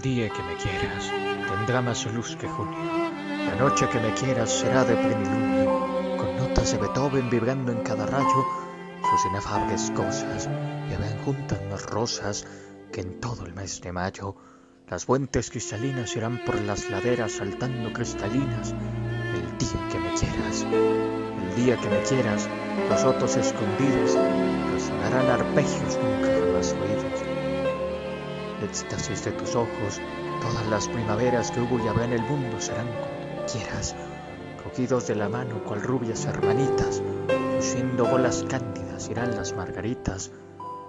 El día que me quieras tendrá más luz que junio. La noche que me quieras será de plenilunio, con notas de Beethoven vibrando en cada rayo sus inefables cosas, y habrán juntas más rosas que en todo el mes de mayo. Las fuentes cristalinas irán por las laderas saltando cristalinas. El día que me quieras, el día que me quieras, los otros escondidos resonarán arpegios nunca jamás oídos. El éxtasis de tus ojos, todas las primaveras que hubo y habrá en el mundo serán como quieras, cogidos de la mano cual rubias hermanitas, luciendo bolas cándidas irán las margaritas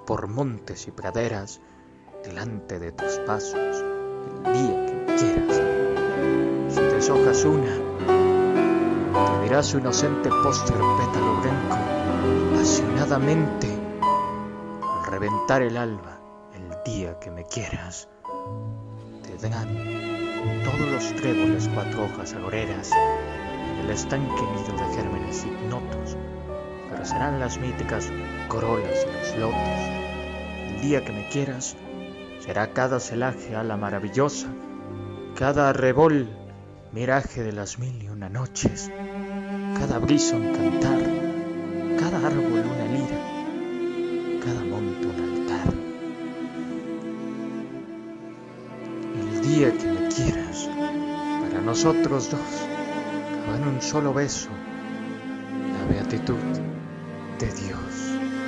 por montes y praderas delante de tus pasos el día que quieras. Si deshojas una, te dirá su inocente póster pétalo blanco, apasionadamente, al reventar el alba, el día que me quieras, te dan todos los tréboles cuatro hojas agoreras, el estanque nido de gérmenes ignotos, pero serán las míticas corolas de los lotos. El día que me quieras, será cada celaje ala maravillosa, cada arrebol miraje de las mil y una noches, cada brisa un cantar, día que me quieras, para nosotros dos, en un solo beso, la beatitud de Dios.